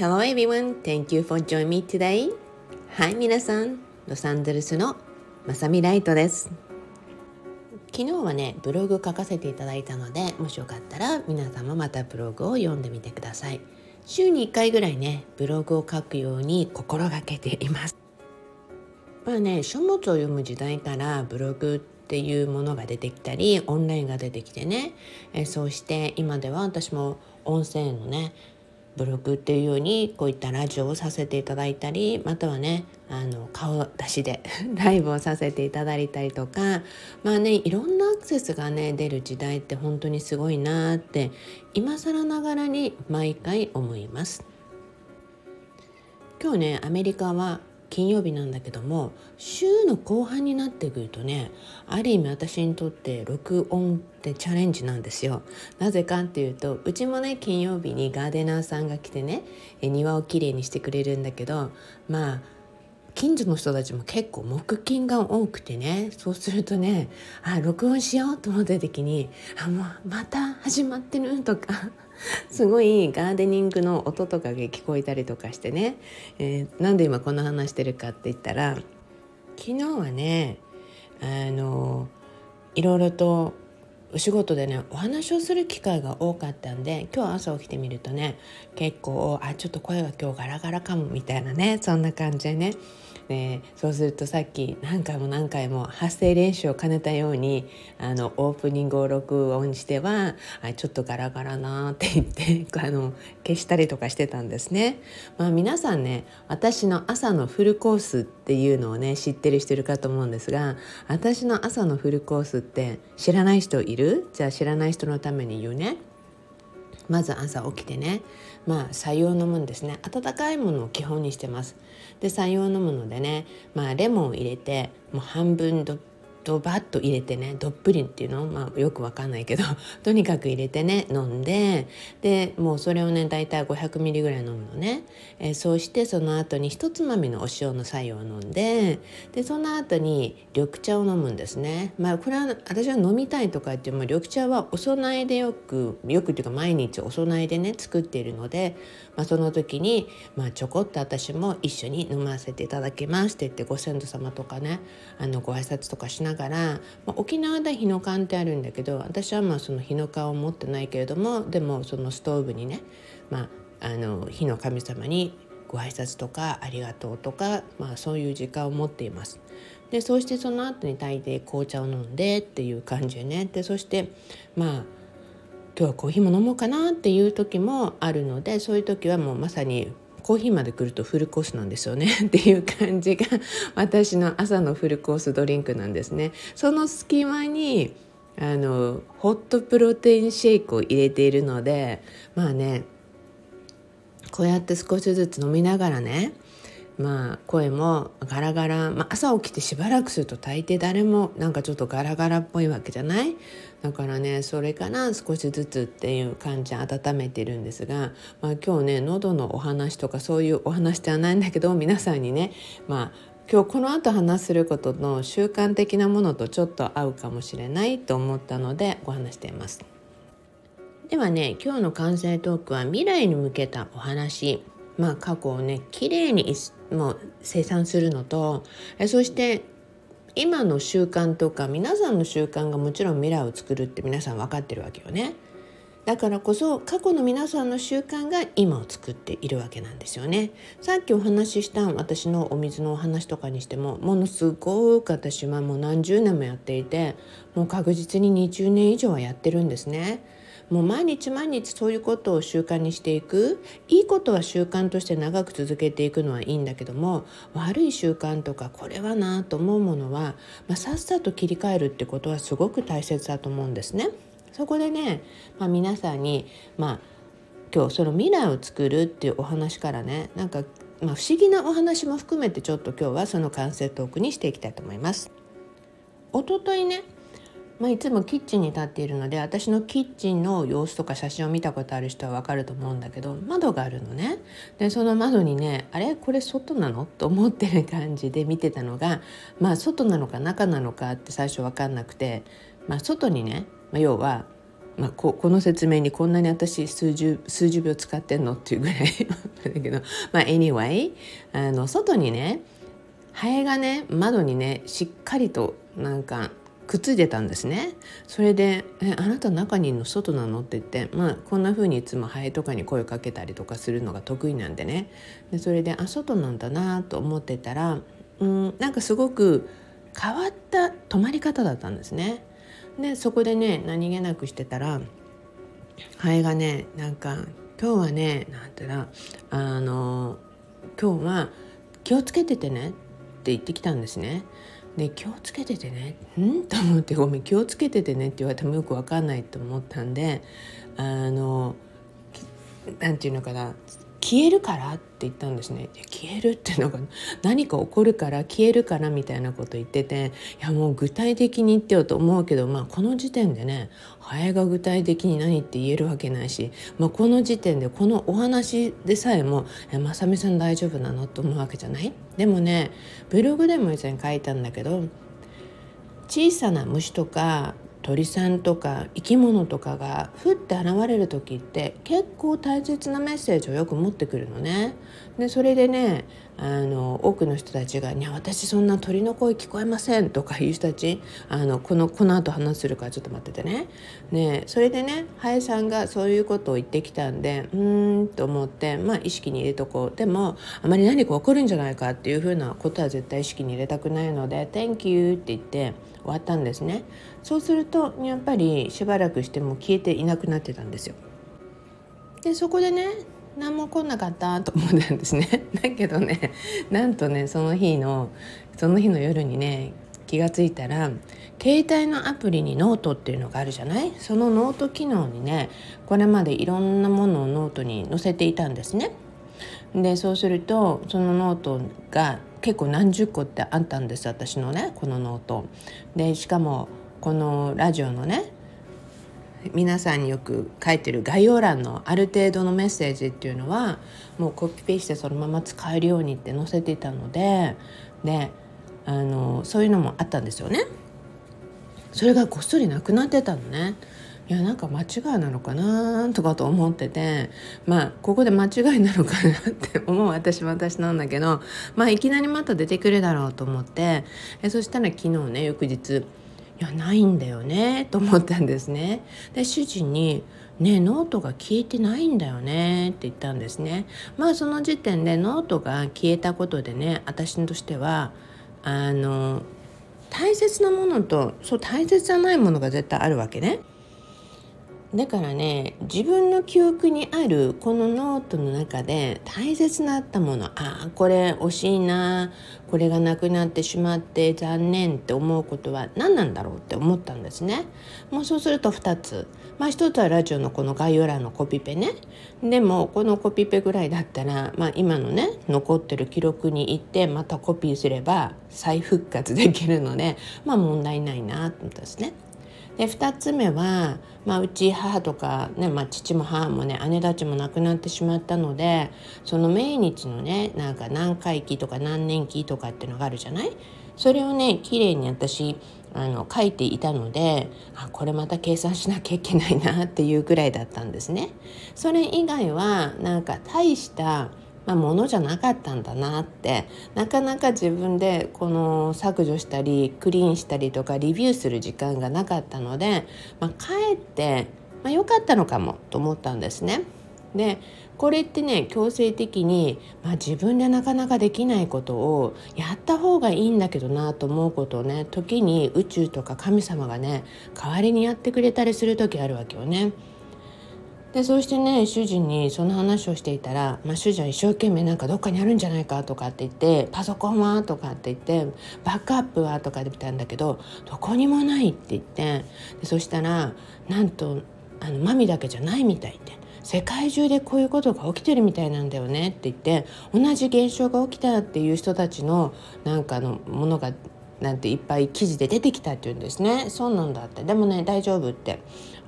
Hello everyone, thank you for joining me today. はい、皆さん、ロサンゼルスのまさみライトです。昨日はね、ブログ書かせていただいたので、もしよかったら皆さんもまたブログを読んでみてください。週に1回ぐらいね、ブログを書くように心がけています。まあね、書物を読む時代からブログっていうものが出てきたりオンラインが出てきてね、えそうして今では私も音声のねブログっていうようにこういったラジオをさせていただいたりまたはねあの顔出しで ライブをさせていただいたりとかまあねいろんなアクセスがね出る時代って本当にすごいなって今更ながらに毎回思います。今日ねアメリカは金曜日なんだけども週の後半になってくるとねある意味私にとって録音ってチャレンジなんですよ。なぜかっていうとうちもね金曜日にガーデナーさんが来てね庭をきれいにしてくれるんだけどまあ近所の人たちも結構木金が多くてねそうするとねあ録音しようと思った時にあもうまた始まってるとか。すごいガーデニングの音とかが聞こえたりとかしてね、えー、なんで今この話してるかって言ったら昨日はねあのいろいろとお仕事でねお話をする機会が多かったんで今日朝起きてみるとね結構あちょっと声が今日ガラガラかもみたいなねそんな感じでねでそうするとさっき何回も何回も発声練習を兼ねたようにあのオープニングを録音してはあちょっとガラガラなって言って あの消したりとかしてたんですね。まあ、皆さんね私の朝のフルコースっていうのをね知ってる人いるかと思うんですが私の朝のフルコースって知らない人いる？じゃあ知らない人のために言うね。まず朝起きてねまあ採用飲むんですね温かいものを基本にしてますで採用飲むのでねまあレモンを入れてもう半分ドドバッと入れてねどっぷりっていうの、まあ、よくわかんないけど とにかく入れてね飲んででもうそれをね大体 500ml ぐらい飲むのね、えー、そうしてその後に一つまみのお塩の作用を飲んででその後に緑茶を飲むんですね。まあこれは私は飲みたいとか言っても緑茶はお供えでよくよくっていうか毎日お供えでね作っているので、まあ、その時に、まあ、ちょこっと私も一緒に飲ませていただきますって言ってご先祖様とかねあのご挨拶とかしながら、まあ、沖縄で日の缶ってあるんだけど私はまあその日の缶を持ってないけれどもでもそのストーブにね、まあ、あの火の神様にご挨拶とかありがとうとか、まあ、そういう時間を持っています。でそうしてその後に大抵紅茶を飲んでっていう感じでねでそしてまあ今日はコーヒーも飲もうかなっていう時もあるのでそういう時はもうまさにコーヒーまで来るとフルコースなんですよね っていう感じが私の朝のフルコースドリンクなんですね。その隙間にあのホットプロテインシェイクを入れているのでまあねこうやって少しずつ飲みながらねまあ声もガラガラ、まあ、朝起きてしばらくすると大抵誰もなんかちょっとガラガラっぽいわけじゃない？だからねそれから少しずつっていう感じ温めてるんですが、まあ、今日ね喉のお話とかそういうお話ではないんだけど皆さんにねまあ今日この後話することの習慣的なものとちょっと合うかもしれないと思ったのでご話しています。ではね今日の完成トークは未来に向けたお話。まあ、過去をねきれいにもう生産するのとえそして今の習慣とか皆さんの習慣がもちろん未来を作るって皆さん分かってるわけよね。だからこそ過去の皆さんの習慣が今を作っているわけなんですよね。さっきお話しした私のお水のお話とかにしてもものすごく私はもう何十年もやっていてもう確実に20年以上はやってるんですね。もう毎日毎日そういうことを習慣にしていくいいことは習慣として長く続けていくのはいいんだけども悪い習慣とかこれはなと思うものは、まあ、さっさと切り替えるってことはすごく大切だと思うんですね。そこでね、まあ、皆さんに、まあ、今日その未来を作るっていうお話からねなんか、まあ、不思議なお話も含めてちょっと今日はその完成トークにしていきたいと思います。おとといねまあ、いつもキッチンに立っているので私のキッチンの様子とか写真を見たことある人は分かると思うんだけど窓があるのね。でその窓にねあれ？これ外なの？と思ってる感じで見てたのがまあ外なのか中なのかって最初分かんなくて、まあ、外にね、まあ、要はまあ、ここの説明にこんなに私数十数十秒使ってんのっていうぐらい だけどまあ anyway あの外にねハエがね窓にねしっかりとなんかくっついてたんですねそれで「えあなた中にいるの外なの?」って言ってまあこんな風にいつもハエとかに声をかけたりとかするのが得意なんでねでそれであ外なんだなと思ってたらうんなんかすごく変わった泊まり方だったんですね。でそこでね何気なくしてたらハエがねなんか「今日はね」なんてなあの「今日は気をつけててね」って言ってきたんですね。で気をつけててね。ん？と思ってごめん気をつけててね。って言われてもよく分かんないと思ったんであのなんていうのかな。消えるからって言ったんですね消えるっていうのが何か起こるから消えるからみたいなこと言ってていやもう具体的に言ってよと思うけどまあこの時点でねハエが具体的に何って言えるわけないし、まあ、この時点でこのお話でさえも「えまさみさん大丈夫なの?」と思うわけじゃない？でもねブログでも以前書いたんだけど小さな虫とか鳥さんとか生き物とかがふって現れる時って結構大切なメッセージをよく持ってくるのね。でそれでねあの多くの人たちが「いや私そんな鳥の声聞こえません」とかいう人たちあのこのこの後話するからちょっと待っててね。ねそれでねハエさんがそういうことを言ってきたんでうーんと思ってまあ意識に入れとこうでもあまり何か起こるんじゃないかっていうふうなことは絶対意識に入れたくないので「Thank you」って言って終わったんですね。そうするとやっぱりしばらくしても消えていなくなってたんですよ。でそこでね何も来なかったと思ったんですね だけどねなんとねその日のその日の夜にね気が付いたら携帯のアプリにノートっていうのがあるじゃない？そのノート機能にねこれまでいろんなものをノートに載せていたんですね。でそうするとそのノートが結構何十個ってあったんです私のねこのノート。でしかもこのラジオのね皆さんによく書いてる概要欄のある程度のメッセージっていうのはもうコピペしてそのまま使えるようにって載せていたのでであのそういうのもあったんですよね。それがごっそりなくなってたのね。いやなんか間違いなのかなとかと思っててまあここで間違いなのかなって思う私は私なんだけどまあいきなりまた出てくるだろうと思ってえそしたら昨日ね翌日いやないんだよねと思ったんですね。で主人にねノートが消えてないんだよねって言ったんですね。まあその時点でノートが消えたことでね私としてはあの大切なものとそう大切じゃないものが絶対あるわけね。だからね自分の記憶にあるこのノートの中で大切なったものああこれ惜しいなこれがなくなってしまって残念って思うことは何なんだろうって思ったんですね。もうそうすると2つ。まあ1つはラジオのこの概要欄のコピペね。でもこのコピペぐらいだったら、まあ、今のね残ってる記録に行ってまたコピーすれば再復活できるのでまあ問題ないなと思ったんですね。で2つ目は、まあ、うち母とか、ねまあ、父も母もね姉たちも亡くなってしまったのでその命日のねなんか何回忌とか何年期とかっていうのがあるじゃない？それをね綺麗に私あの書いていたのであこれまた計算しなきゃいけないなっていうぐらいだったんですね。それ以外はなんか大したまあ、ものじゃなかったんだなってなかなか自分でこの削除したりクリーンしたりとかリビューする時間がなかったので、まあ、かえって、まあ、良かったのかもと思ったんですね。でこれってね強制的に、まあ、自分でなかなかできないことをやった方がいいんだけどなと思うことをね時に宇宙とか神様がね代わりにやってくれたりする時あるわけよね。でそしてね主人にその話をしていたら、まあ、主人は一生懸命なんかどっかにあるんじゃないかとかって言ってパソコンはとかって言ってバックアップはとかで見たんだけどどこにもないって言ってでそしたらなんとあのマミだけじゃないみたいって世界中でこういうことが起きてるみたいなんだよねって言って同じ現象が起きたっていう人たちのなんかのものがなんていっぱい記事で出てきたって言うんですね。そうなんだって。でもね大丈夫って。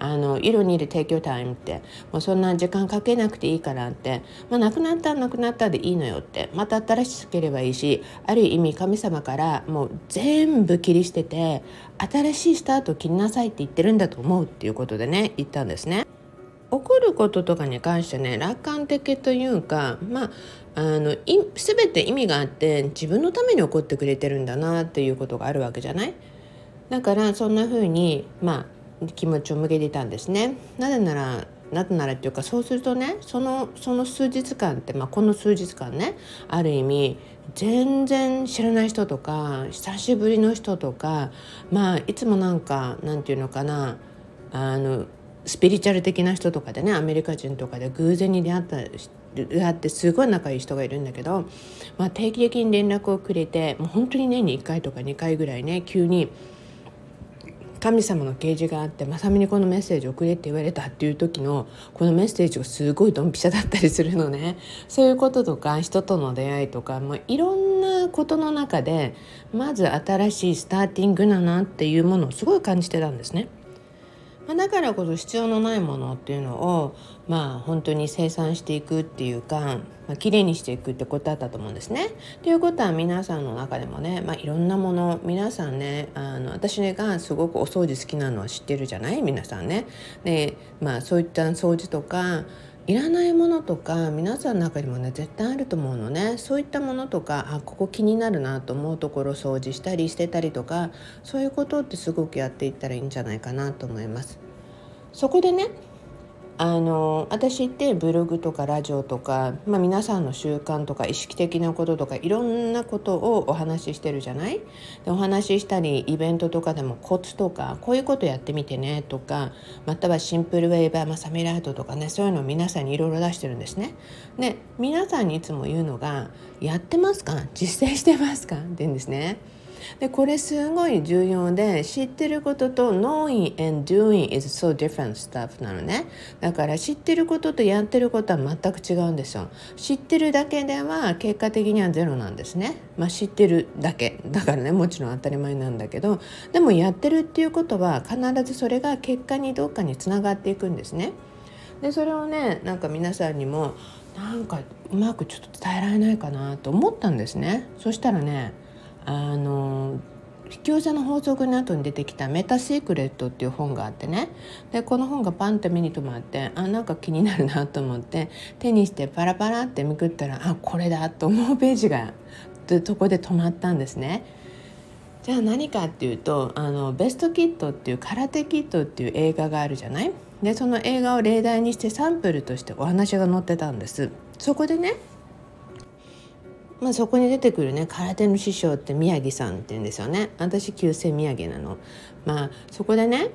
あの「You don't need to take your time」ってもうそんな時間かけなくていいからって、まあ、なくなったなくなったでいいのよってまた新しければいいしある意味神様からもう全部切り捨てて新しいスタートを切りなさいって言ってるんだと思うっていうことでね言ったんですね。起こることとかに関してね楽観的というかまああの全て意味があって自分のために起こってくれてるんだなっていうことがあるわけじゃない？だからそんな風にまあ気持ちを向けていたんですね。なぜならなぜならっていうかそうするとねそのその数日間って、まあ、この数日間ねある意味全然知らない人とか久しぶりの人とかまあいつもなんかなんていうのかなあのスピリチュアル的な人とかでねアメリカ人とかで偶然に出会った出会ってすごい仲いい人がいるんだけど、まあ、定期的に連絡をくれてもう本当に年に1回とか2回ぐらいね急に神様の啓示があってまさみにこのメッセージ送れって言われたっていう時のこのメッセージがすごいドンピシャだったりするのねそういうこととか人との出会いとかもいろんなことの中でまず新しいスターティングだなっていうものをすごい感じてたんですね。まあ、だからこそ必要のないものっていうのをまあ本当に生産していくっていうか、まあ、きれいにしていくってことだったと思うんですね。ということは皆さんの中でもね、まあ、いろんなもの皆さんねあの私がすごくお掃除好きなのは知ってるじゃない？皆さんね。でまあそういった掃除とかいらないものとか皆さんの中にもね絶対あると思うのねそういったものとかあここ気になるなと思うところ掃除したりしてたりとかそういうことってすごくやっていったらいいんじゃないかなと思います。そこでねあの私ってブログとかラジオとか、まあ、皆さんの習慣とか意識的なこととかいろんなことをお話ししてるじゃない？でお話ししたりイベントとかでもコツとかこういうことやってみてねとかまたはシンプルウェーバーマサミラートとかねそういうのを皆さんにいろいろ出してるんですね。で皆さんにいつも言うのが「やってますか？実践してますか?」って言うんですね。でこれすごい重要で知ってることと knowing and doing is so different stuff なのね。だから知ってることとやってることは全く違うんですよ。知ってるだけでは結果的にはゼロなんですね。まあ知ってるだけ。だからねもちろん当たり前なんだけど。でもやってるっていうことは必ずそれが結果にどっかにつながっていくんですね。でそれをねなんか皆さんにもなんかうまくちょっと伝えられないかなと思ったんですね。そしたらねあの引き寄せの法則の後に出てきた「メタシークレット」っていう本があってね。でこの本がパンって目に留まってあなんか気になるなと思って手にしてパラパラってめくったらあこれだと思うページがそこで止まったんですね。じゃあ何かっていうとあのベストキットっていう空手キットっていう映画があるじゃない？でその映画を例題にしてサンプルとしてお話が載ってたんです。そこでねまあ、そこに出てくるね空手の師匠って宮城さんって言うんですよね私旧姓宮城なの。まあそこでね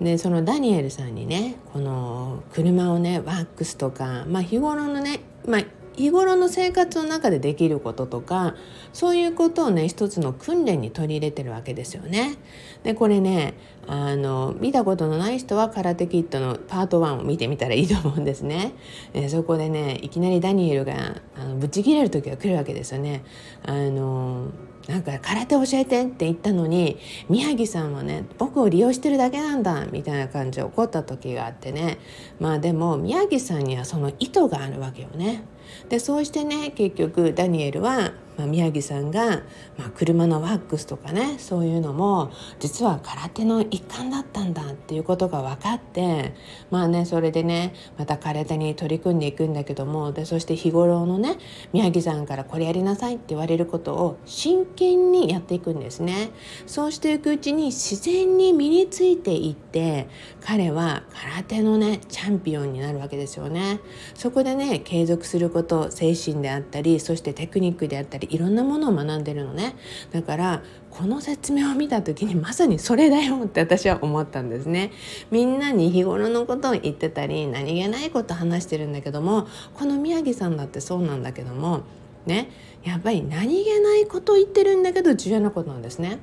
でそのダニエルさんにねこの車をねワックスとか、まあ、日頃のね、まあ、日頃の生活の中でできることとかそういうことをね一つの訓練に取り入れてるわけですよね。でこれねあの見たことのない人は空手キットのパート1を見てみたらいいと思うんですね。えそこでねいきなりダニエルがあのぶち切れる時が来るわけですよね。あのなんか空手教えてって言ったのに宮城さんはね僕を利用してるだけなんだみたいな感じで怒った時があってねまあでも宮城さんにはその意図があるわけよね。でそうしてね結局ダニエルはまあ、宮城さんが、まあ、車のワックスとかねそういうのも実は空手の一環だったんだっていうことが分かってまあねそれでねまた空手に取り組んでいくんだけどもでそして日頃のね宮城さんからこれやりなさいって言われることを真剣にやっていくんですね。そうしていくうちに自然に身についていって彼は空手のねチャンピオンになるわけですよね。そこでね継続すること精神であったりそしてテクニックであったりいろんなものを学んでるのねだからこの説明を見た時にまさにそれだよって私は思ったんですねみんなに日頃のことを言ってたり何気ないこと話してるんだけどもこの宮城さんだってそうなんだけどもねやっぱり何気ないこと言ってるんだけど重要なことなんですね。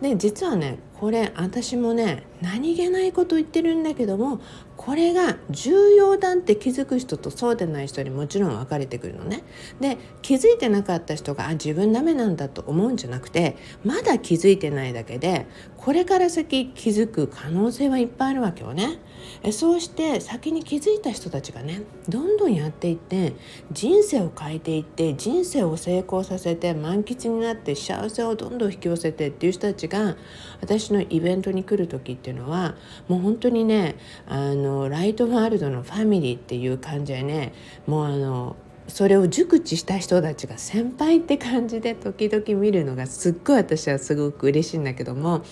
で実はねこれ私もね何気ないこと言ってるんだけどもこれが重要だって気づく人とそうでない人にもちろん分かれてくるのね。で気づいてなかった人があ自分ダメなんだと思うんじゃなくてまだ気づいてないだけでこれから先気づく可能性はいっぱいあるわけよね。えそうして先に気づいた人たちがねどんどんやっていって人生を変えていって人生を成功させて満喫になって幸せをどんどん引き寄せてっていう人たちが私のイベントに来る時っていうのはもう本当にねあのライトワールドのファミリーっていう感じでねもうあのそれを熟知した人たちが先輩って感じで時々見るのがすっごい私はすごく嬉しいんだけども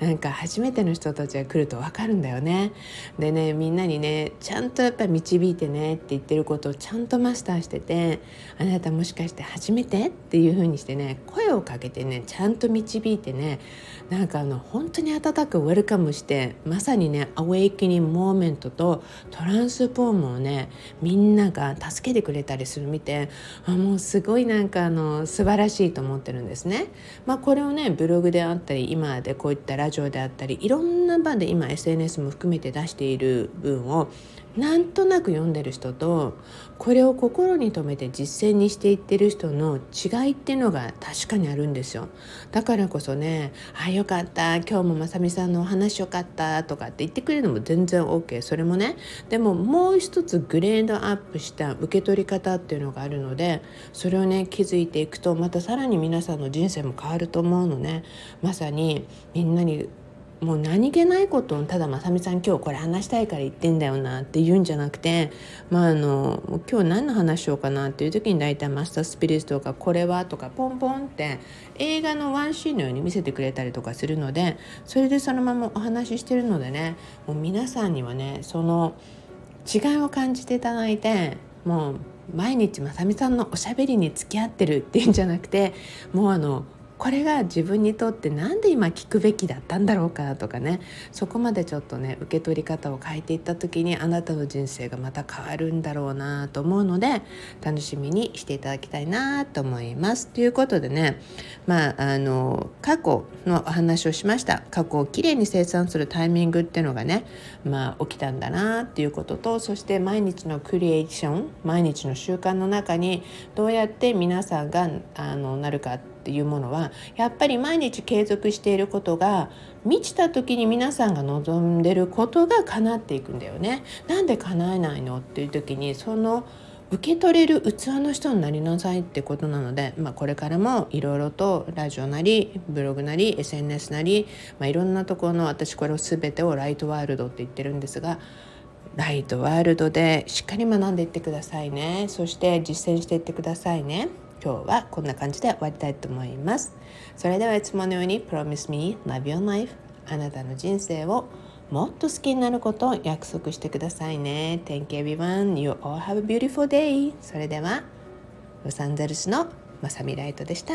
なんか初めての人たちが来ると分かるんだよね。でねみんなにねちゃんとやっぱ導いてねって言ってることをちゃんとマスターしててあなたもしかして初めて？っていう風にしてね声をかけてねちゃんと導いてねなんかあの本当に温かくウェルカムしてまさにねアウェイキニングモーメントとトランスフォームをねみんなが助けてくれたりする見てあもうすごいなんかあの素晴らしいと思ってるんですね。まあ、これをねブログであったり今でこういったラジオであったりいろんな場で今 SNS も含めて出している分をなんとなく読んでる人とこれを心に留めて実践にしていってる人の違いっていうのが確かにあるんですよだからこそね「あよかった今日もまさみさんのお話よかった」とかって言ってくれるのも全然 OK それもねでももう一つグレードアップした受け取り方っていうのがあるのでそれをね気づいていくとまたさらに皆さんの人生も変わると思うのね。まさにみんなにもう何気ないことをただまさみさん今日これ話したいから言ってんだよなって言うんじゃなくてまああの今日何の話しようかなっていう時に大体マスタースピリッツとかこれはとかポンポンって映画のワンシーンのように見せてくれたりとかするのでそれでそのままお話ししてるのでねもう皆さんにはねその違いを感じていただいてもう毎日まさみさんのおしゃべりに付き合ってるっていうんじゃなくてもうあのこれが自分にとって何で今聞くべきだったんだろうかとかねそこまでちょっとね受け取り方を変えていった時にあなたの人生がまた変わるんだろうなと思うので楽しみにしていただきたいなと思います。ということでねまああの過去のお話をしました過去をきれいに生産するタイミングっていうのがねまあ起きたんだなっていうこととそして毎日のクリエーション毎日の習慣の中にどうやって皆さんがあのなるかってっていうものはやっぱり毎日継続していることが満ちた時に皆さんが望んでることが叶っていくんだよね。なんで叶えないのっていう時にその受け取れる器の人になりなさいってことなので、まあ、これからもいろいろとラジオなりブログなり SNS なり、まあ、いろんなところの私これを全てをライトワールドって言ってるんですがライトワールドでしっかり学んでいってくださいねそして実践していってくださいね。今日はこんな感じで終わりたいと思います。それではいつものように Promise me love your life あなたの人生をもっと好きになることを約束してくださいね。Thank you everyone. You all have a beautiful day. それではロサンゼルスのまさみライトでした。